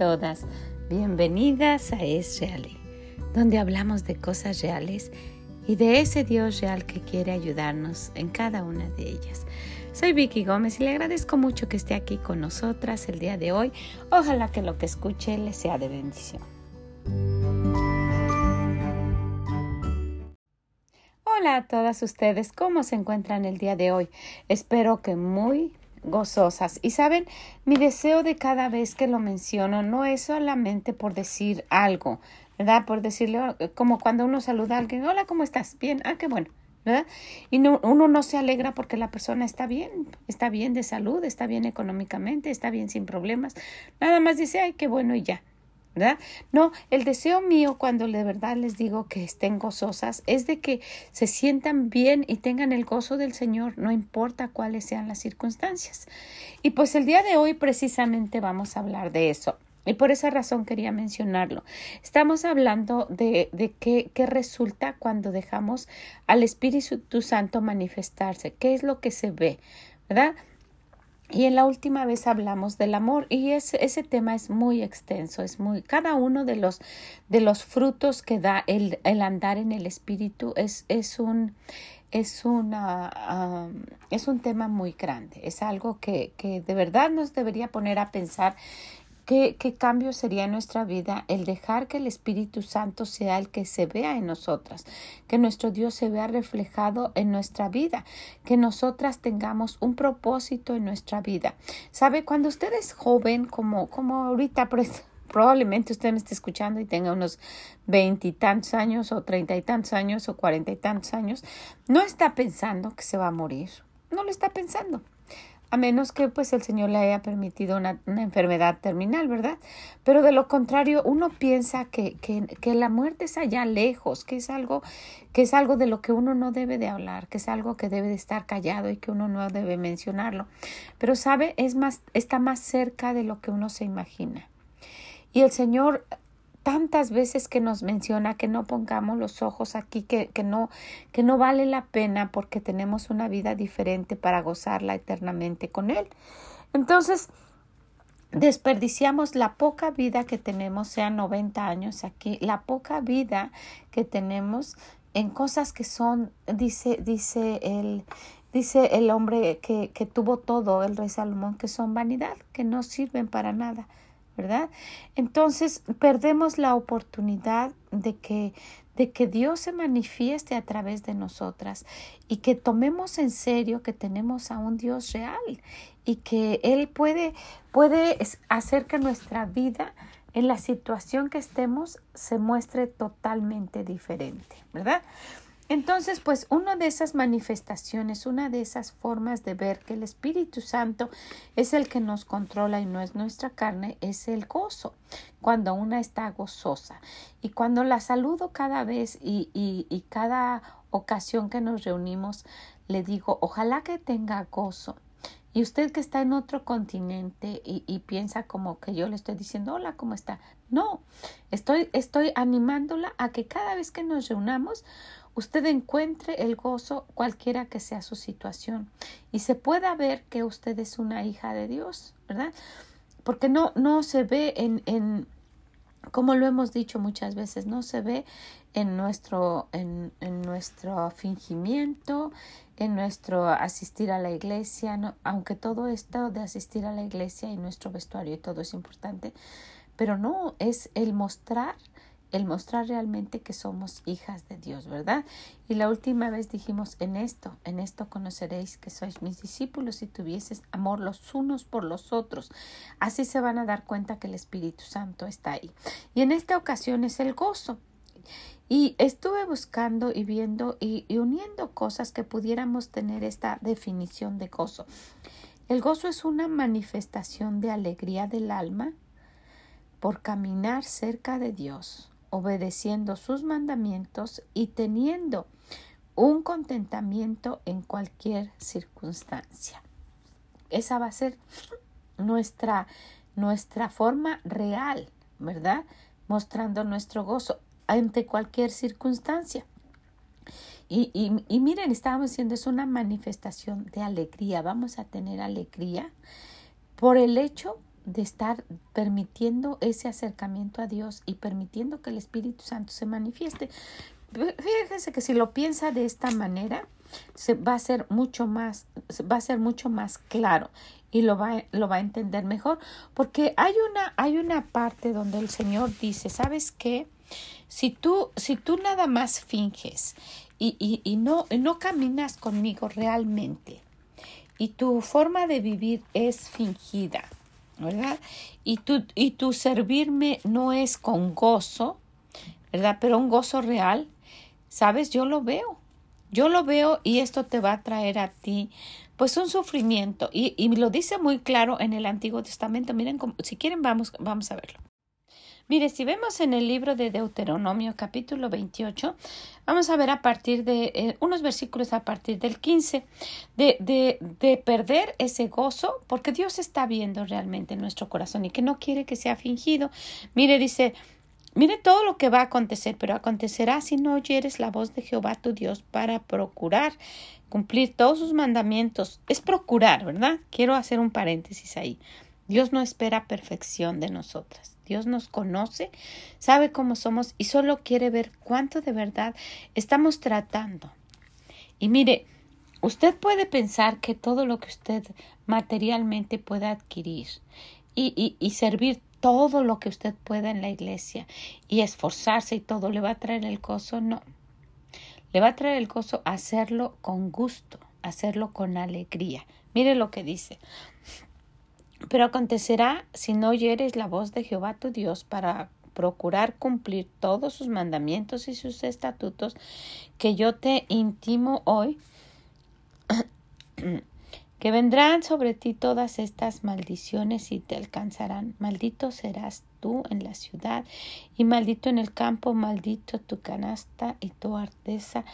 todas, bienvenidas a Es Real, donde hablamos de cosas reales y de ese Dios real que quiere ayudarnos en cada una de ellas. Soy Vicky Gómez y le agradezco mucho que esté aquí con nosotras el día de hoy. Ojalá que lo que escuche le sea de bendición. Hola a todas ustedes, ¿cómo se encuentran el día de hoy? Espero que muy gozosas. Y saben, mi deseo de cada vez que lo menciono no es solamente por decir algo, ¿verdad? Por decirle, como cuando uno saluda a alguien, hola, ¿cómo estás? Bien, ah, qué bueno. ¿verdad? Y no, uno no se alegra porque la persona está bien, está bien de salud, está bien económicamente, está bien sin problemas. Nada más dice, ay, qué bueno y ya. ¿Verdad? No, el deseo mío cuando de verdad les digo que estén gozosas es de que se sientan bien y tengan el gozo del Señor, no importa cuáles sean las circunstancias. Y pues el día de hoy precisamente vamos a hablar de eso. Y por esa razón quería mencionarlo. Estamos hablando de, de qué, qué resulta cuando dejamos al Espíritu Santo manifestarse, qué es lo que se ve, ¿verdad? Y en la última vez hablamos del amor y ese, ese tema es muy extenso, es muy, cada uno de los, de los frutos que da el, el andar en el espíritu es, es un, es una, es un tema muy grande, es algo que, que de verdad nos debería poner a pensar ¿Qué, ¿Qué, cambio sería en nuestra vida el dejar que el Espíritu Santo sea el que se vea en nosotras, que nuestro Dios se vea reflejado en nuestra vida, que nosotras tengamos un propósito en nuestra vida? ¿Sabe? Cuando usted es joven, como, como ahorita, probablemente usted me esté escuchando y tenga unos veintitantos años o treinta y tantos años o cuarenta y tantos años, no está pensando que se va a morir, no lo está pensando a menos que pues el Señor le haya permitido una, enfermedad terminal, ¿verdad? Pero de lo contrario, uno piensa que, que, que, la muerte es allá lejos, que es algo, que es algo de lo que uno no debe de hablar, que es algo que debe de estar callado y que uno no debe mencionarlo. Pero sabe, es más, está más cerca de lo que uno se imagina. Y el Señor tantas veces que nos menciona que no pongamos los ojos aquí, que, que, no, que no vale la pena porque tenemos una vida diferente para gozarla eternamente con Él. Entonces, desperdiciamos la poca vida que tenemos, sean 90 años aquí, la poca vida que tenemos en cosas que son, dice, dice el, dice el hombre que, que tuvo todo, el rey Salomón, que son vanidad, que no sirven para nada. ¿Verdad? Entonces perdemos la oportunidad de que de que Dios se manifieste a través de nosotras y que tomemos en serio que tenemos a un Dios real y que Él puede, puede hacer que nuestra vida en la situación que estemos se muestre totalmente diferente, ¿verdad? Entonces, pues una de esas manifestaciones, una de esas formas de ver que el Espíritu Santo es el que nos controla y no es nuestra carne, es el gozo, cuando una está gozosa. Y cuando la saludo cada vez y, y, y cada ocasión que nos reunimos, le digo, ojalá que tenga gozo. Y usted que está en otro continente y, y, piensa como que yo le estoy diciendo, hola, ¿cómo está? No, estoy, estoy animándola a que cada vez que nos reunamos, usted encuentre el gozo cualquiera que sea su situación y se pueda ver que usted es una hija de Dios, ¿verdad? Porque no, no se ve en, en como lo hemos dicho muchas veces, no se ve en nuestro, en, en nuestro fingimiento, en nuestro asistir a la iglesia, aunque todo esto de asistir a la iglesia y nuestro vestuario y todo es importante, pero no es el mostrar el mostrar realmente que somos hijas de Dios, ¿verdad? Y la última vez dijimos en esto, en esto conoceréis que sois mis discípulos si tuvieses amor los unos por los otros. Así se van a dar cuenta que el Espíritu Santo está ahí. Y en esta ocasión es el gozo. Y estuve buscando y viendo y, y uniendo cosas que pudiéramos tener esta definición de gozo. El gozo es una manifestación de alegría del alma por caminar cerca de Dios obedeciendo sus mandamientos y teniendo un contentamiento en cualquier circunstancia. Esa va a ser nuestra, nuestra forma real, ¿verdad? Mostrando nuestro gozo ante cualquier circunstancia. Y, y, miren, estábamos diciendo, es una manifestación de alegría. Vamos a tener alegría por el hecho de estar permitiendo ese acercamiento a Dios y permitiendo que el Espíritu Santo se manifieste. Fíjense que si lo piensa de esta manera, se va a ser mucho más, va a ser mucho más claro y lo va, lo va a entender mejor, porque hay una, hay una parte donde el Señor dice, ¿sabes qué? Si tú, si tú nada más finges y, y, y no, no caminas conmigo realmente, y tu forma de vivir es fingida, ¿verdad? Y tu, y tu servirme no es con gozo, ¿verdad? Pero un gozo real, ¿sabes? Yo lo veo. Yo lo veo y esto te va a traer a ti pues un sufrimiento. Y, y lo dice muy claro en el Antiguo Testamento. Miren, si quieren vamos, vamos a verlo. Mire, si vemos en el libro de Deuteronomio capítulo 28, vamos a ver a partir de eh, unos versículos a partir del 15, de, de, de perder ese gozo, porque Dios está viendo realmente en nuestro corazón y que no quiere que sea fingido. Mire, dice, Mire todo lo que va a acontecer, pero acontecerá si no oyeres la voz de Jehová tu Dios para procurar cumplir todos sus mandamientos. Es procurar, ¿verdad? Quiero hacer un paréntesis ahí. Dios no espera perfección de nosotras. Dios nos conoce, sabe cómo somos y solo quiere ver cuánto de verdad estamos tratando. Y mire, usted puede pensar que todo lo que usted materialmente pueda adquirir y, y, servir todo lo que usted pueda en la iglesia y esforzarse y todo le va a traer el gozo, no. Le va a traer el gozo hacerlo con gusto, hacerlo con alegría. Mire lo que dice. Pero acontecerá si no oyeres la voz de Jehová tu Dios para procurar cumplir todos sus mandamientos y sus estatutos que yo te intimo hoy que vendrán sobre ti todas estas maldiciones y te alcanzarán. Maldito serás tú en la ciudad y maldito en el campo, maldito tu canasta y tu arteza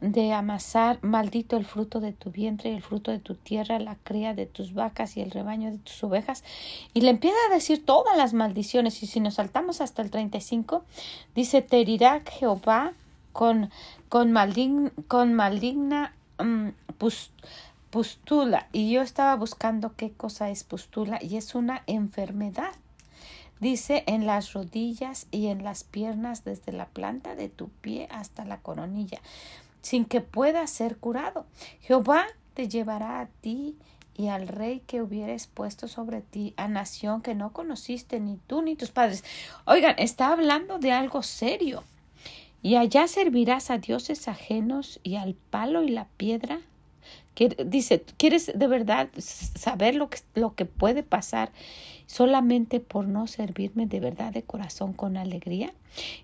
de amasar, maldito el fruto de tu vientre y el fruto de tu tierra, la cría de tus vacas y el rebaño de tus ovejas. Y le empieza a decir todas las maldiciones. Y si nos saltamos hasta el 35, dice, te herirá Jehová con, con, con maligna um, pustula y yo estaba buscando qué cosa es pustula y es una enfermedad. Dice en las rodillas y en las piernas desde la planta de tu pie hasta la coronilla, sin que pueda ser curado. Jehová te llevará a ti y al rey que hubieres puesto sobre ti, a nación que no conociste ni tú ni tus padres. Oigan, está hablando de algo serio. Y allá servirás a dioses ajenos y al palo y la piedra Dice, ¿quieres de verdad saber lo que, lo que puede pasar solamente por no servirme de verdad de corazón con alegría?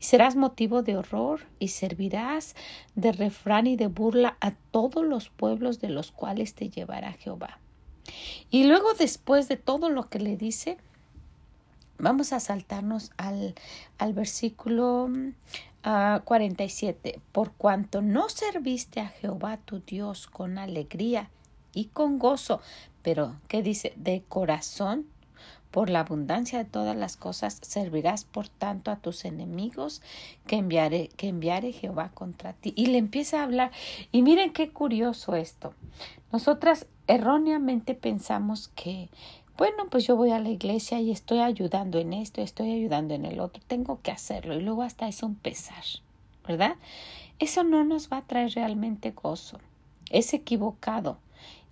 Y serás motivo de horror y servirás de refrán y de burla a todos los pueblos de los cuales te llevará Jehová. Y luego después de todo lo que le dice, vamos a saltarnos al, al versículo 47. Por cuanto no serviste a Jehová tu Dios con alegría y con gozo, pero, ¿qué dice? De corazón, por la abundancia de todas las cosas, servirás por tanto a tus enemigos que enviaré, que enviaré Jehová contra ti. Y le empieza a hablar. Y miren qué curioso esto. Nosotras erróneamente pensamos que bueno, pues yo voy a la iglesia y estoy ayudando en esto, estoy ayudando en el otro, tengo que hacerlo y luego hasta es un pesar, ¿verdad? Eso no nos va a traer realmente gozo, es equivocado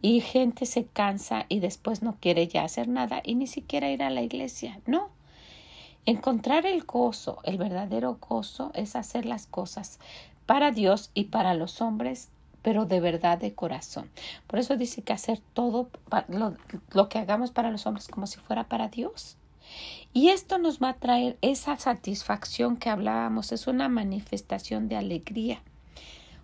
y gente se cansa y después no quiere ya hacer nada y ni siquiera ir a la iglesia, no. Encontrar el gozo, el verdadero gozo, es hacer las cosas para Dios y para los hombres pero de verdad de corazón. Por eso dice que hacer todo lo, lo, que hagamos para los hombres como si fuera para Dios. Y esto nos va a traer esa satisfacción que hablábamos, es una manifestación de alegría.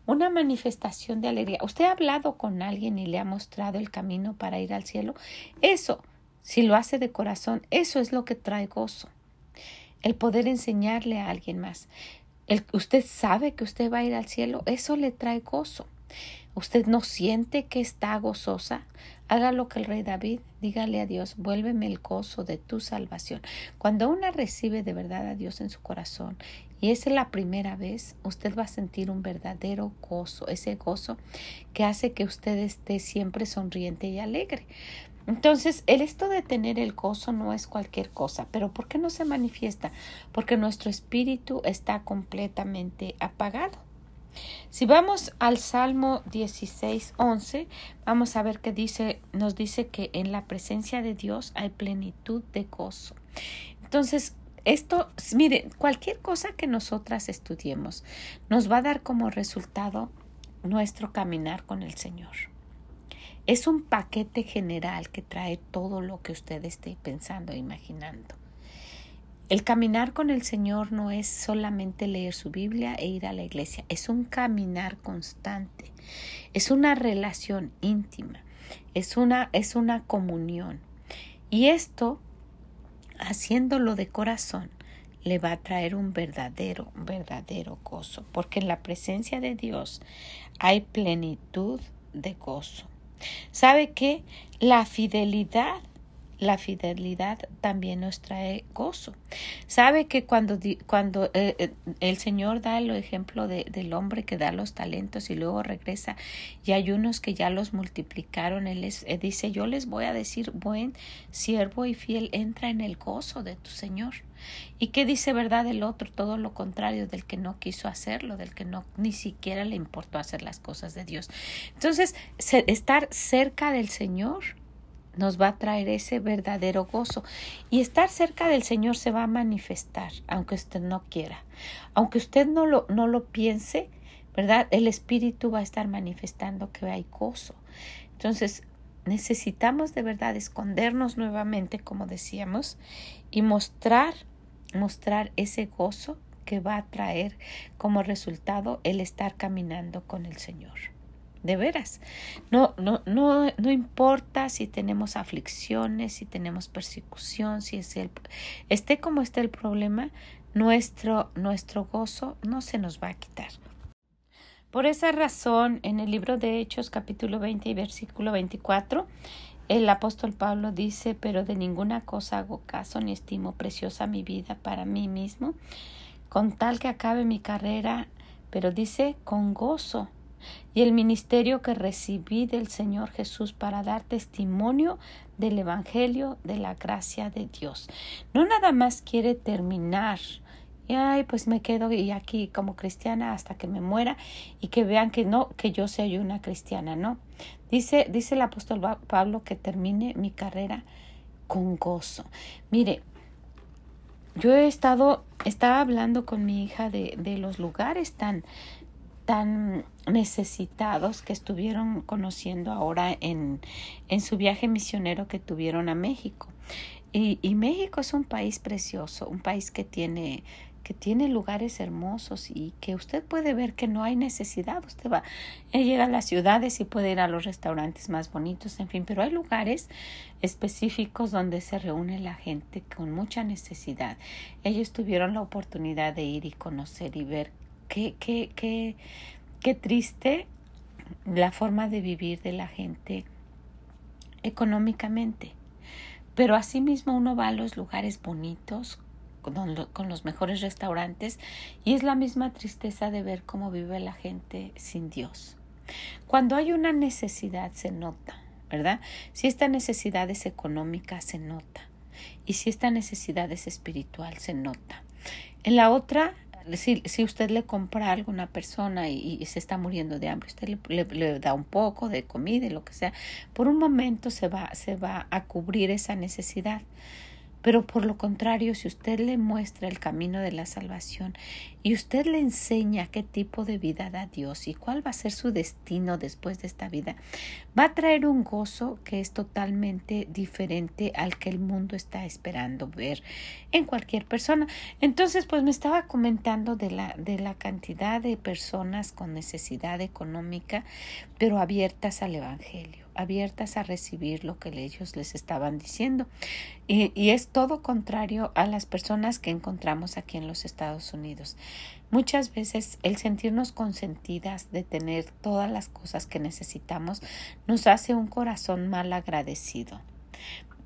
Una manifestación de alegría. ¿Usted ha hablado con alguien y le ha mostrado el camino para ir al cielo? Eso, si lo hace de corazón, eso es lo que trae gozo. El poder enseñarle a alguien más. El, usted sabe que usted va a ir al cielo, eso le trae gozo. ¿Usted no siente que está gozosa? Haga lo que el rey David, dígale a Dios, vuélveme el gozo de tu salvación. Cuando una recibe de verdad a Dios en su corazón y es la primera vez, usted va a sentir un verdadero gozo, ese gozo que hace que usted esté siempre sonriente y alegre. Entonces, el esto de tener el gozo no es cualquier cosa, pero ¿por qué no se manifiesta? Porque nuestro espíritu está completamente apagado. Si vamos al Salmo 16, 11, vamos a ver que dice, nos dice que en la presencia de Dios hay plenitud de gozo. Entonces, esto, mire, cualquier cosa que nosotras estudiemos nos va a dar como resultado nuestro caminar con el Señor. Es un paquete general que trae todo lo que usted esté pensando e imaginando. El caminar con el Señor no es solamente leer su Biblia e ir a la iglesia, es un caminar constante, es una relación íntima, es una, es una comunión. Y esto haciéndolo de corazón, le va a traer un verdadero, verdadero gozo, porque en la presencia de Dios hay plenitud de gozo. ¿Sabe qué? La fidelidad la fidelidad también nos trae gozo. Sabe que cuando, cuando eh, eh, el Señor da el ejemplo de, del hombre que da los talentos y luego regresa y hay unos que ya los multiplicaron, Él les, eh, dice, yo les voy a decir, buen siervo y fiel, entra en el gozo de tu Señor. ¿Y qué dice verdad el otro? Todo lo contrario del que no quiso hacerlo, del que no ni siquiera le importó hacer las cosas de Dios. Entonces, estar cerca del Señor nos va a traer ese verdadero gozo. Y estar cerca del Señor se va a manifestar, aunque usted no quiera. Aunque usted no lo, no lo piense, ¿verdad? El Espíritu va a estar manifestando que hay gozo. Entonces, necesitamos de verdad escondernos nuevamente, como decíamos, y mostrar, mostrar ese gozo que va a traer como resultado el estar caminando con el Señor de veras. No, no, no, no importa si tenemos aflicciones, si tenemos persecución, si es el, esté como esté el problema, nuestro, nuestro gozo no se nos va a quitar. Por esa razón, en el libro de Hechos, capítulo 20 y versículo 24, el apóstol Pablo dice, pero de ninguna cosa hago caso ni estimo preciosa mi vida para mí mismo, con tal que acabe mi carrera, pero dice con gozo y el ministerio que recibí del Señor Jesús para dar testimonio del Evangelio de la gracia de Dios. No nada más quiere terminar y ay, pues me quedo y aquí como cristiana hasta que me muera y que vean que no, que yo soy una cristiana, no. Dice, dice el apóstol Pablo que termine mi carrera con gozo. Mire, yo he estado, estaba hablando con mi hija de, de los lugares tan, tan necesitados que estuvieron conociendo ahora en, en su viaje misionero que tuvieron a México. Y, y, México es un país precioso, un país que tiene que tiene lugares hermosos y que usted puede ver que no hay necesidad. Usted va, él llega a las ciudades y puede ir a los restaurantes más bonitos, en fin, pero hay lugares específicos donde se reúne la gente con mucha necesidad. Ellos tuvieron la oportunidad de ir y conocer y ver qué, qué, triste la forma de vivir de la gente económicamente. Pero asimismo uno va a los lugares bonitos, con, con, los mejores restaurantes, y es la misma tristeza de ver cómo vive la gente sin Dios. Cuando hay una necesidad se nota, ¿verdad? Si esta necesidad es económica, se nota. Y si esta necesidad es espiritual, se nota. En la otra si, si usted le compra algo a una persona y, se está muriendo de hambre, usted le, le, da un poco de comida y lo que sea, por un momento se va, se va a cubrir esa necesidad. Pero por lo contrario, si usted le muestra el camino de la salvación y usted le enseña qué tipo de vida da Dios y cuál va a ser su destino después de esta vida, va a traer un gozo que es totalmente diferente al que el mundo está esperando ver en cualquier persona. Entonces, pues me estaba comentando de la, de la cantidad de personas con necesidad económica, pero abiertas al Evangelio abiertas a recibir lo que ellos les estaban diciendo. Y, y, es todo contrario a las personas que encontramos aquí en los Estados Unidos. Muchas veces el sentirnos consentidas de tener todas las cosas que necesitamos nos hace un corazón mal agradecido.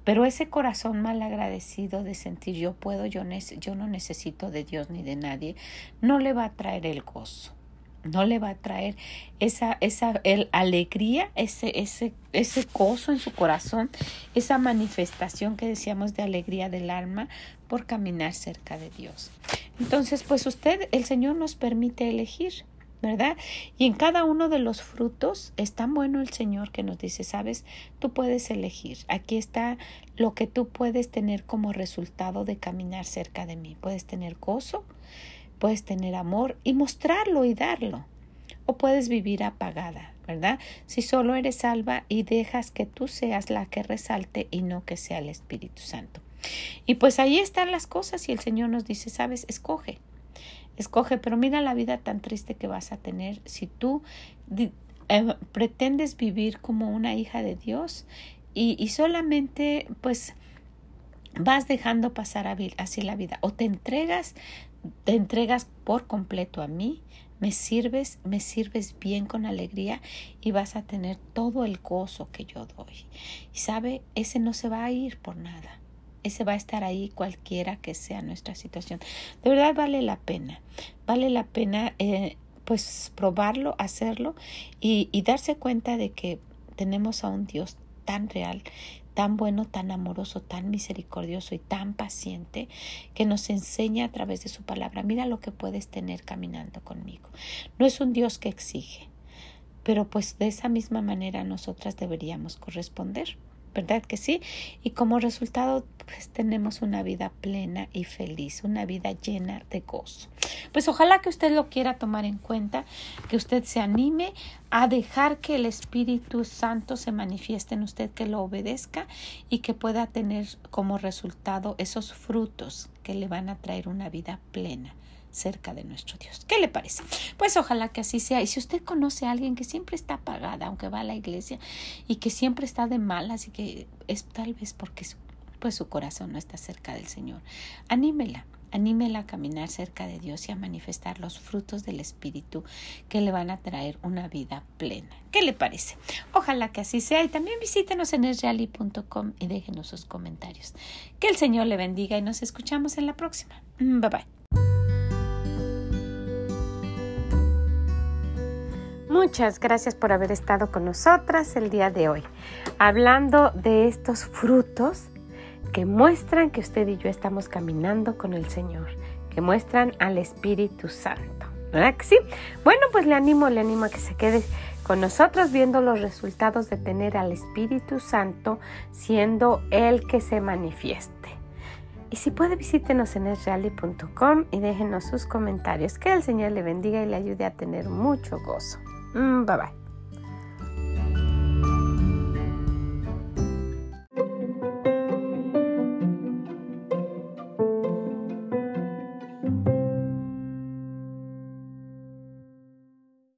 Pero ese corazón mal agradecido de sentir yo puedo, yo, yo no necesito de Dios ni de nadie, no le va a traer el gozo. No le va a traer esa, esa el, alegría, ese, ese, ese gozo en su corazón, esa manifestación que decíamos de alegría del alma por caminar cerca de Dios. Entonces, pues usted, el Señor nos permite elegir. ¿verdad? Y en cada uno de los frutos es tan bueno el Señor que nos dice, sabes, tú puedes elegir. Aquí está lo que tú puedes tener como resultado de caminar cerca de mí. Puedes tener gozo, puedes tener amor y mostrarlo y darlo. O puedes vivir apagada, ¿verdad? Si solo eres salva y dejas que tú seas la que resalte y no que sea el Espíritu Santo. Y pues ahí están las cosas y el Señor nos dice, sabes, escoge, escoge, pero mira la vida tan triste que vas a tener si tú eh, pretendes vivir como una hija de Dios y, y solamente pues vas dejando pasar así la vida o te entregas te entregas por completo a mí, me sirves, me sirves bien con alegría y vas a tener todo el gozo que yo doy. Y sabe, ese no se va a ir por nada. Ese va a estar ahí cualquiera que sea nuestra situación. De verdad vale la pena. Vale la pena eh, pues probarlo, hacerlo y, y darse cuenta de que tenemos a un Dios tan real, tan bueno, tan amoroso, tan misericordioso y tan paciente que nos enseña a través de su palabra, mira lo que puedes tener caminando conmigo. No es un Dios que exige, pero pues de esa misma manera nosotras deberíamos corresponder. ¿Verdad que sí? Y como resultado, pues tenemos una vida plena y feliz, una vida llena de gozo. Pues ojalá que usted lo quiera tomar en cuenta, que usted se anime a dejar que el Espíritu Santo se manifieste en usted, que lo obedezca y que pueda tener como resultado esos frutos que le van a traer una vida plena cerca de nuestro Dios. ¿Qué le parece? Pues ojalá que así sea. Y si usted conoce a alguien que siempre está apagada, aunque va a la iglesia, y que siempre está de malas y que es tal vez porque su, pues su corazón no está cerca del Señor, anímela. Anímela a caminar cerca de Dios y a manifestar los frutos del Espíritu que le van a traer una vida plena. ¿Qué le parece? Ojalá que así sea y también visítenos en esreali.com y déjenos sus comentarios. Que el Señor le bendiga y nos escuchamos en la próxima. Bye bye. Muchas gracias por haber estado con nosotras el día de hoy, hablando de estos frutos que muestran que usted y yo estamos caminando con el Señor, que muestran al Espíritu Santo. ¿Verdad que sí? Bueno, pues le animo, le animo a que se quede con nosotros viendo los resultados de tener al Espíritu Santo siendo el que se manifieste. Y si puede, visítenos en esreali.com y déjenos sus comentarios. Que el Señor le bendiga y le ayude a tener mucho gozo. Mm, bye bye.